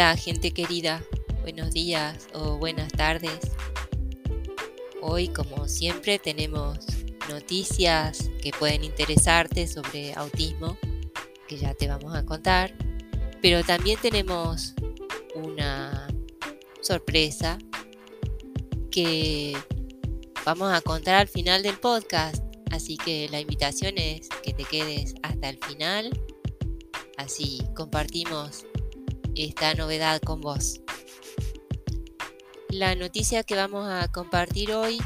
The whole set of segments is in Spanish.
Hola gente querida, buenos días o buenas tardes. Hoy como siempre tenemos noticias que pueden interesarte sobre autismo, que ya te vamos a contar, pero también tenemos una sorpresa que vamos a contar al final del podcast, así que la invitación es que te quedes hasta el final, así compartimos esta novedad con vos. La noticia que vamos a compartir hoy,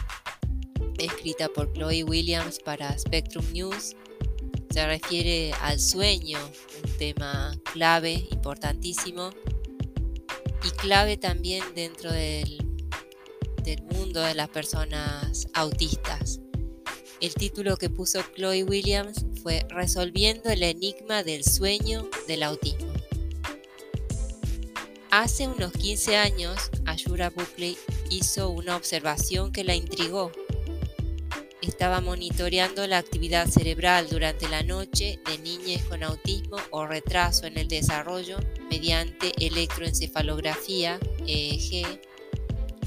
escrita por Chloe Williams para Spectrum News, se refiere al sueño, un tema clave, importantísimo, y clave también dentro del, del mundo de las personas autistas. El título que puso Chloe Williams fue Resolviendo el enigma del sueño del autismo. Hace unos 15 años, Ayura Buckley hizo una observación que la intrigó. Estaba monitoreando la actividad cerebral durante la noche de niñas con autismo o retraso en el desarrollo mediante electroencefalografía EEG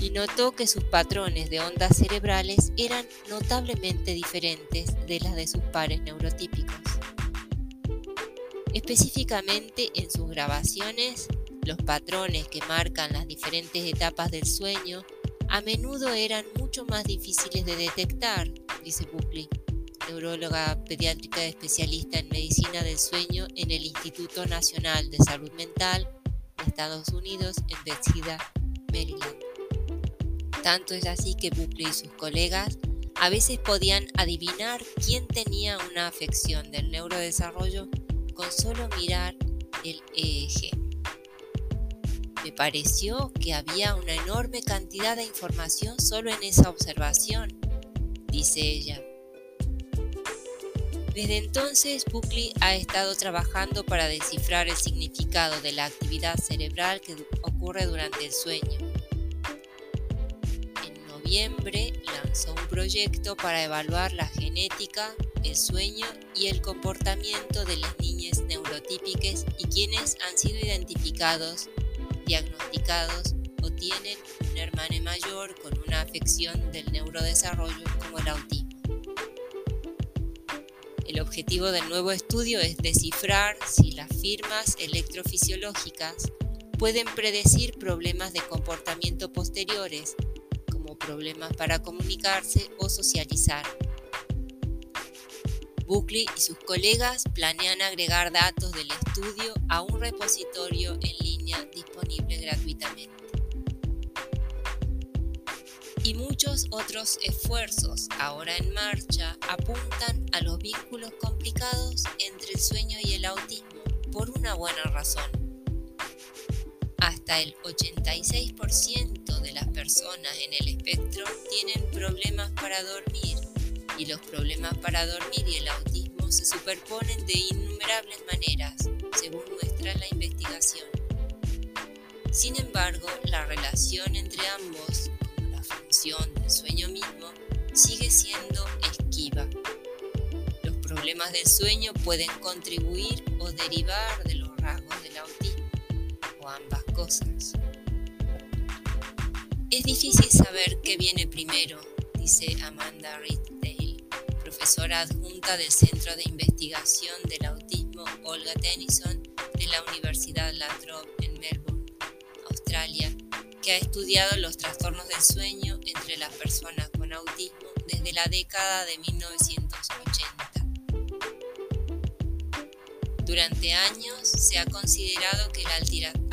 y notó que sus patrones de ondas cerebrales eran notablemente diferentes de las de sus pares neurotípicos. Específicamente en sus grabaciones los patrones que marcan las diferentes etapas del sueño a menudo eran mucho más difíciles de detectar, dice Buckley, neuróloga pediátrica especialista en medicina del sueño en el Instituto Nacional de Salud Mental de Estados Unidos en Bethesda, Maryland. Tanto es así que Buckley y sus colegas a veces podían adivinar quién tenía una afección del neurodesarrollo con solo mirar el EEG me pareció que había una enorme cantidad de información solo en esa observación, dice ella. Desde entonces, Buckley ha estado trabajando para descifrar el significado de la actividad cerebral que ocurre durante el sueño. En noviembre lanzó un proyecto para evaluar la genética, el sueño y el comportamiento de las niñas neurotípicas y quienes han sido identificados diagnosticados o tienen un hermano mayor con una afección del neurodesarrollo como el autismo. El objetivo del nuevo estudio es descifrar si las firmas electrofisiológicas pueden predecir problemas de comportamiento posteriores, como problemas para comunicarse o socializar. Buckley y sus colegas planean agregar datos del estudio a un repositorio en línea disponible gratuitamente. Y muchos otros esfuerzos ahora en marcha apuntan a los vínculos complicados entre el sueño y el autismo por una buena razón. Hasta el 86% de las personas en el espectro tienen problemas para dormir y los problemas para dormir y el autismo se superponen de innumerables maneras, según muestra la investigación. Sin embargo, la relación entre ambos, como la función del sueño mismo, sigue siendo esquiva. Los problemas del sueño pueden contribuir o derivar de los rasgos del autismo, o ambas cosas. Es difícil saber qué viene primero, dice Amanda Riddale, profesora adjunta del Centro de Investigación del Autismo Olga Tennyson de la Universidad La Trobe en Melbourne que ha estudiado los trastornos del sueño entre las personas con autismo desde la década de 1980. Durante años se ha considerado que la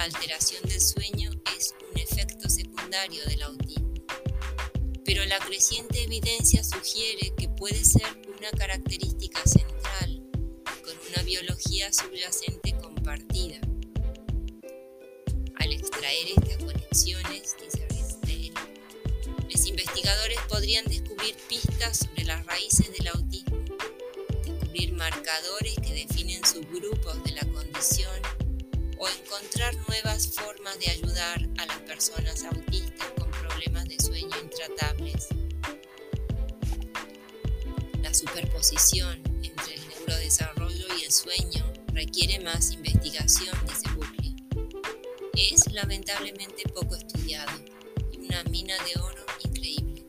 alteración del sueño es un efecto secundario del autismo, pero la creciente evidencia sugiere que puede ser una característica central con una biología subyacente compartida extraer estas conexiones, dice los investigadores podrían descubrir pistas sobre las raíces del autismo, descubrir marcadores que definen subgrupos de la condición o encontrar nuevas formas de ayudar a las personas autistas con problemas de sueño intratables. La superposición entre el neurodesarrollo y el sueño requiere más investigación, es lamentablemente poco estudiado y una mina de oro increíble.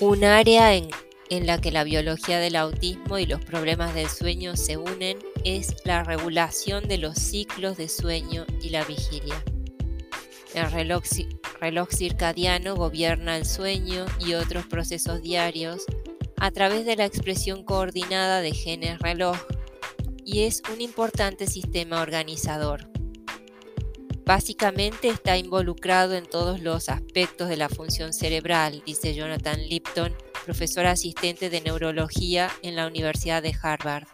Un área en, en, la que la biología del autismo y los problemas del sueño se unen es la regulación de los ciclos de sueño y la vigilia. El reloj, reloj circadiano gobierna el sueño y otros procesos diarios a través de la expresión coordinada de genes reloj y es un importante sistema organizador. Básicamente está involucrado en todos los aspectos de la función cerebral, dice Jonathan Lipton, profesor asistente de neurología en la Universidad de Harvard.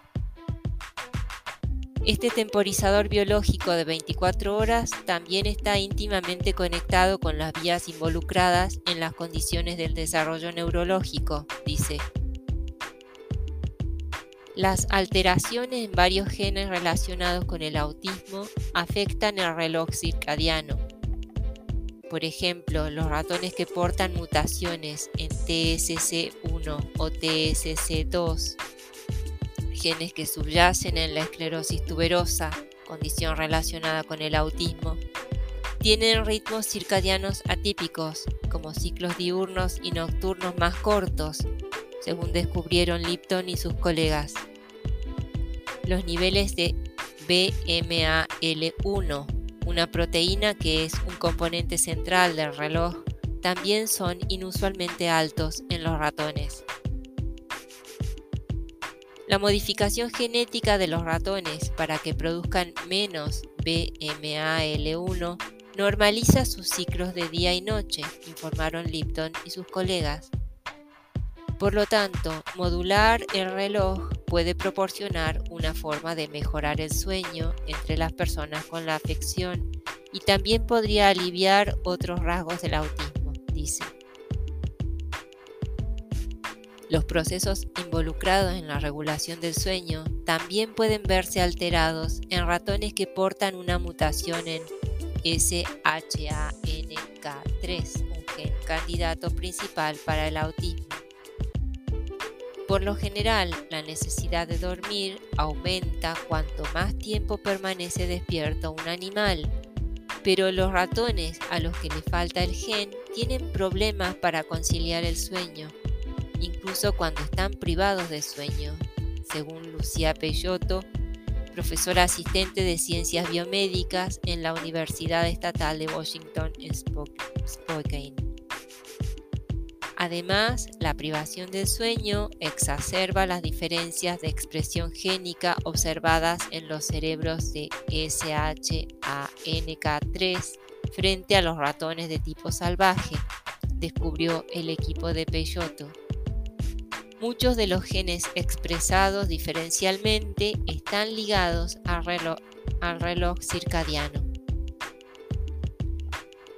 Este temporizador biológico de 24 horas también está íntimamente conectado con las vías involucradas en las condiciones del desarrollo neurológico, dice. Las alteraciones en varios genes relacionados con el autismo afectan el reloj circadiano. Por ejemplo, los ratones que portan mutaciones en TSC1 o TSC2 genes que subyacen en la esclerosis tuberosa, condición relacionada con el autismo, tienen ritmos circadianos atípicos, como ciclos diurnos y nocturnos más cortos, según descubrieron Lipton y sus colegas. Los niveles de BMAL1, una proteína que es un componente central del reloj, también son inusualmente altos en los ratones. La modificación genética de los ratones para que produzcan menos BMAL1 normaliza sus ciclos de día y noche, informaron Lipton y sus colegas. Por lo tanto, modular el reloj puede proporcionar una forma de mejorar el sueño entre las personas con la afección y también podría aliviar otros rasgos del autismo, dice. Los procesos involucrados en la regulación del sueño también pueden verse alterados en ratones que portan una mutación en SHANK3, un gen candidato principal para el autismo. Por lo general, la necesidad de dormir aumenta cuanto más tiempo permanece despierto un animal, pero los ratones a los que le falta el gen tienen problemas para conciliar el sueño incluso cuando están privados de sueño, según Lucía Peyotto, profesora asistente de ciencias biomédicas en la Universidad Estatal de Washington en Spokane. Además, la privación del sueño exacerba las diferencias de expresión génica observadas en los cerebros de SHANK3 frente a los ratones de tipo salvaje, descubrió el equipo de Peyotto. Muchos de los genes expresados diferencialmente están ligados al reloj, circadiano.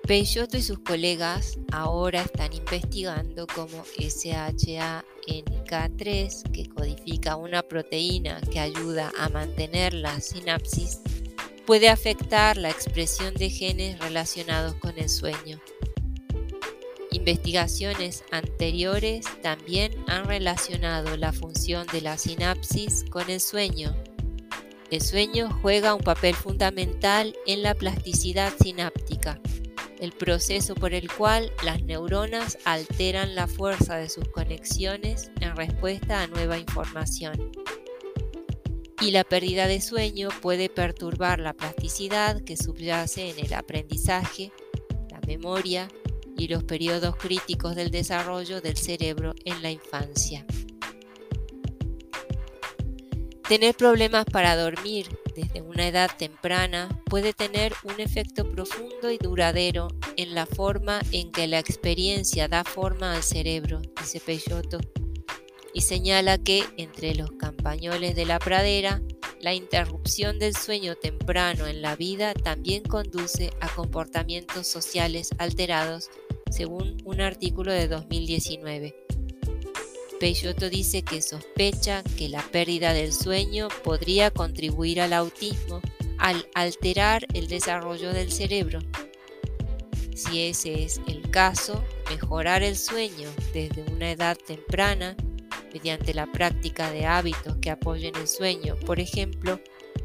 Peyotto y sus colegas ahora están investigando cómo SHANK3, que codifica una proteína que ayuda a mantener la sinapsis, puede afectar la expresión de genes relacionados con el sueño. Investigaciones anteriores también han relacionado la función de la sinapsis con el sueño. El sueño juega un papel fundamental en la plasticidad sináptica, el proceso por el cual las neuronas alteran la fuerza de sus conexiones en respuesta a nueva información. Y la pérdida de sueño puede perturbar la plasticidad que subyace en el aprendizaje, la memoria, y los periodos críticos del desarrollo del cerebro en la infancia. Tener problemas para dormir desde una edad temprana puede tener un efecto profundo y duradero en la forma en que la experiencia da forma al cerebro, dice Peyotto, y señala que entre los campañoles de la pradera, la interrupción del sueño temprano en la vida también conduce a comportamientos sociales alterados según un artículo de 2019. Peyotto dice que sospecha que la pérdida del sueño podría contribuir al autismo al alterar el desarrollo del cerebro. Si ese es el caso, mejorar el sueño desde una edad temprana, mediante la práctica de hábitos que apoyen el sueño, por ejemplo,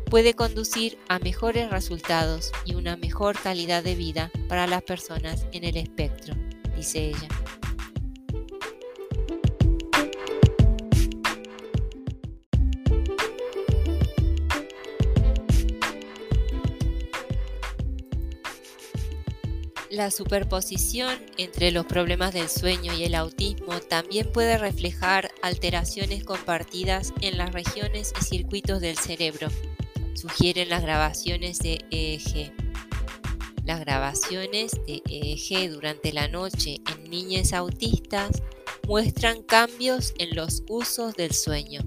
puede conducir a mejores resultados y una mejor calidad de vida para las personas en el espectro, dice ella. La superposición entre los problemas del sueño y el autismo también puede reflejar alteraciones compartidas en las regiones y circuitos del cerebro, sugieren las grabaciones de EEG. Las grabaciones de EEG durante la noche en niñas autistas muestran cambios en los usos del sueño.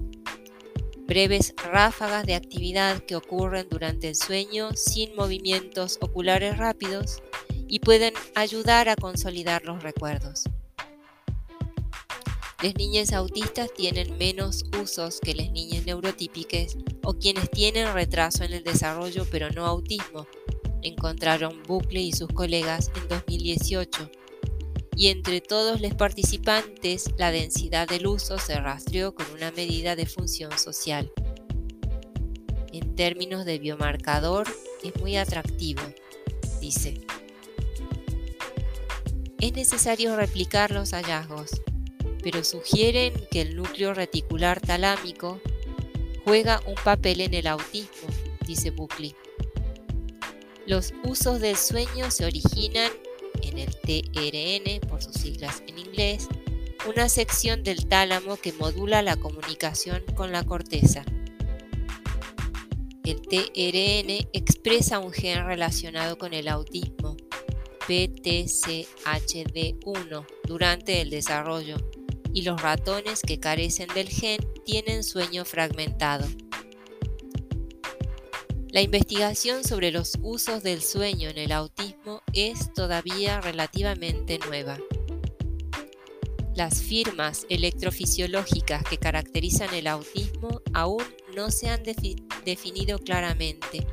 Breves ráfagas de actividad que ocurren durante el sueño sin movimientos oculares rápidos y pueden ayudar a consolidar los recuerdos. Las niñas autistas tienen menos usos que las niñas neurotípicas o quienes tienen retraso en el desarrollo pero no autismo, encontraron Bucle y sus colegas en 2018. Y entre todos los participantes, la densidad del uso se rastreó con una medida de función social. En términos de biomarcador, es muy atractivo, dice. Es necesario replicar los hallazgos pero sugieren que el núcleo reticular talámico juega un papel en el autismo, dice Buckley. Los usos del sueño se originan en el TRN, por sus siglas en inglés, una sección del tálamo que modula la comunicación con la corteza. El TRN expresa un gen relacionado con el autismo, PTCHD1, durante el desarrollo y los ratones que carecen del gen tienen sueño fragmentado. La investigación sobre los usos del sueño en el autismo es todavía relativamente nueva. Las firmas electrofisiológicas que caracterizan el autismo aún no se han definido claramente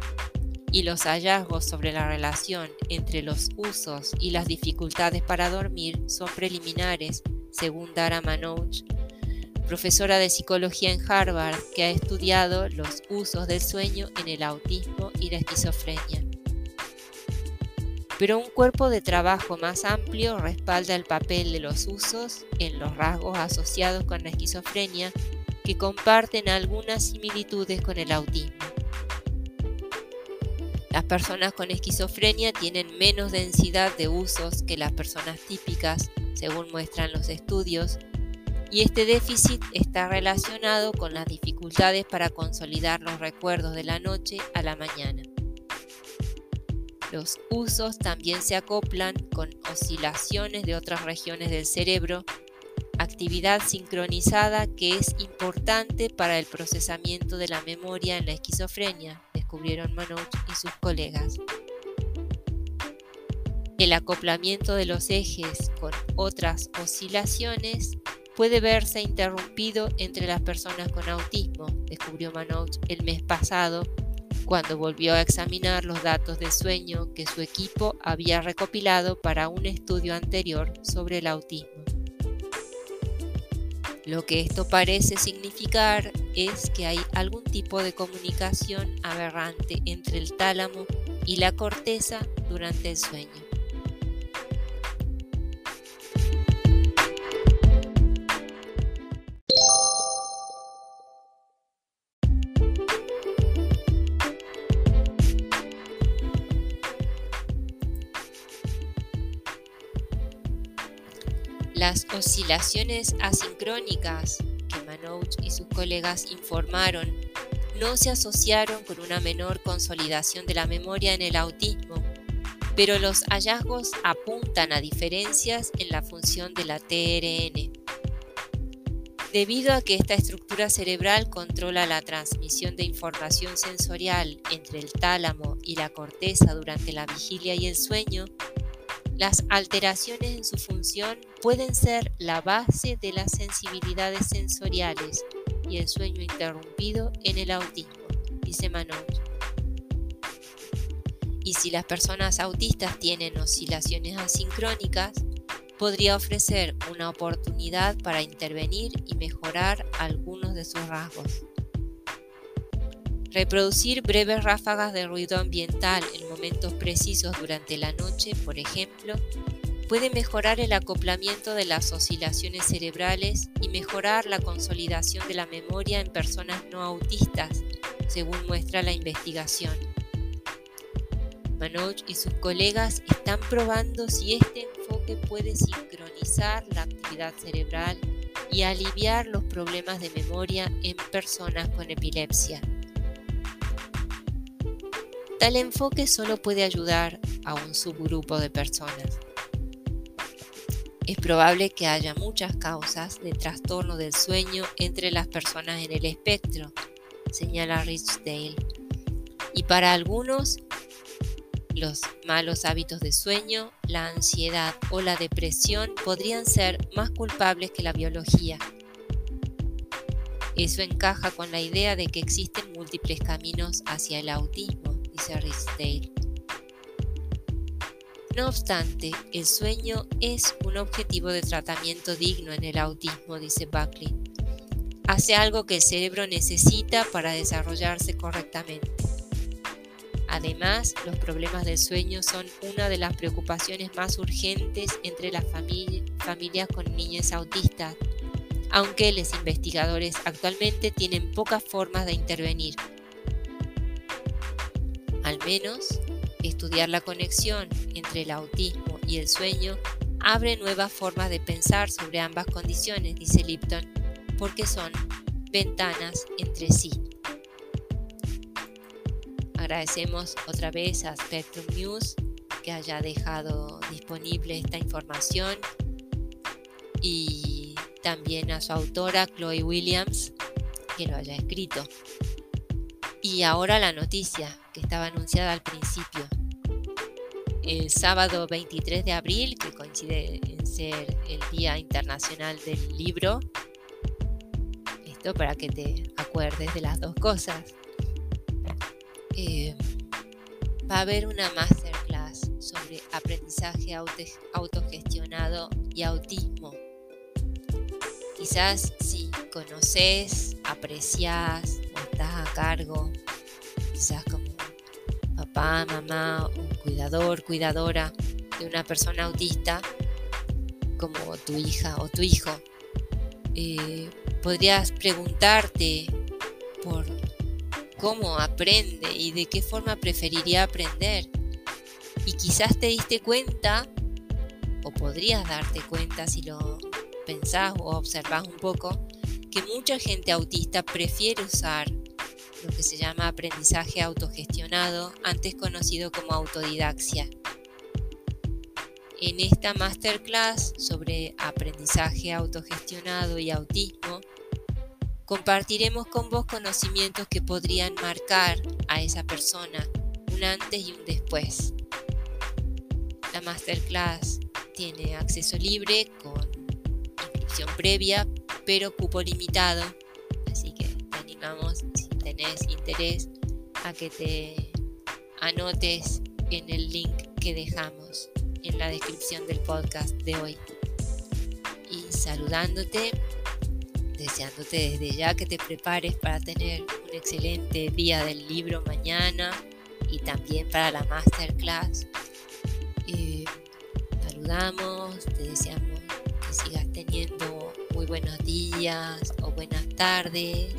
y los hallazgos sobre la relación entre los usos y las dificultades para dormir son preliminares según Dara Manoj, profesora de psicología en Harvard, que ha estudiado los usos del sueño en el autismo y la esquizofrenia. Pero un cuerpo de trabajo más amplio respalda el papel de los usos en los rasgos asociados con la esquizofrenia que comparten algunas similitudes con el autismo. Las personas con esquizofrenia tienen menos densidad de usos que las personas típicas según muestran los estudios, y este déficit está relacionado con las dificultades para consolidar los recuerdos de la noche a la mañana. Los usos también se acoplan con oscilaciones de otras regiones del cerebro, actividad sincronizada que es importante para el procesamiento de la memoria en la esquizofrenia, descubrieron Manoj y sus colegas. El acoplamiento de los ejes con otras oscilaciones puede verse interrumpido entre las personas con autismo, descubrió Manoj el mes pasado cuando volvió a examinar los datos de sueño que su equipo había recopilado para un estudio anterior sobre el autismo. Lo que esto parece significar es que hay algún tipo de comunicación aberrante entre el tálamo y la corteza durante el sueño. Las oscilaciones asincrónicas que Manouch y sus colegas informaron no se asociaron con una menor consolidación de la memoria en el autismo, pero los hallazgos apuntan a diferencias en la función de la TRN. Debido a que esta estructura cerebral controla la transmisión de información sensorial entre el tálamo y la corteza durante la vigilia y el sueño, las alteraciones en su función pueden ser la base de las sensibilidades sensoriales y el sueño interrumpido en el autismo, dice Manon. y si las personas autistas tienen oscilaciones asincrónicas, podría ofrecer una oportunidad para intervenir y mejorar algunos de sus rasgos. Reproducir breves ráfagas de ruido ambiental en momentos precisos durante la noche, por ejemplo, puede mejorar el acoplamiento de las oscilaciones cerebrales y mejorar la consolidación de la memoria en personas no autistas, según muestra la investigación. Manoj y sus colegas están probando si este enfoque puede sincronizar la actividad cerebral y aliviar los problemas de memoria en personas con epilepsia. Tal enfoque solo puede ayudar a un subgrupo de personas. Es probable que haya muchas causas de trastorno del sueño entre las personas en el espectro, señala Richdale. Y para algunos, los malos hábitos de sueño, la ansiedad o la depresión podrían ser más culpables que la biología. Eso encaja con la idea de que existen múltiples caminos hacia el autismo, dice Richdale. No obstante, el sueño es un objetivo de tratamiento digno en el autismo, dice Buckley. Hace algo que el cerebro necesita para desarrollarse correctamente. Además, los problemas del sueño son una de las preocupaciones más urgentes entre las familias con niños autistas, aunque los investigadores actualmente tienen pocas formas de intervenir. Menos Estudiar la conexión entre el autismo y el sueño abre nuevas formas de pensar sobre ambas condiciones, dice Lipton, porque son ventanas entre sí. Agradecemos otra vez a Spectrum News que haya dejado disponible esta información y también a su autora Chloe Williams que lo haya escrito. Y ahora la noticia que estaba anunciada al principio. El sábado 23 de abril, que coincide en ser el Día Internacional del Libro, esto para que te acuerdes de las dos cosas, eh, va a haber una masterclass sobre aprendizaje autogestionado y autismo. Quizás si conoces, aprecias estás a cargo, quizás como papá, mamá, un cuidador, cuidadora de una persona autista, como tu hija o tu hijo, eh, podrías preguntarte por cómo aprende y de qué forma preferiría aprender. Y quizás te diste cuenta, o podrías darte cuenta si lo pensás o observás un poco, que mucha gente autista prefiere usar lo que se llama aprendizaje autogestionado, antes conocido como autodidaxia. En esta masterclass sobre aprendizaje autogestionado y autismo, compartiremos con vos conocimientos que podrían marcar a esa persona un antes y un después. La masterclass tiene acceso libre con inscripción previa, pero cupo limitado, así que te animamos tenés interés a que te anotes en el link que dejamos en la descripción del podcast de hoy. Y saludándote, deseándote desde ya que te prepares para tener un excelente día del libro mañana y también para la masterclass. Eh, saludamos, te deseamos que sigas teniendo muy buenos días o buenas tardes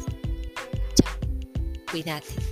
Cuídate.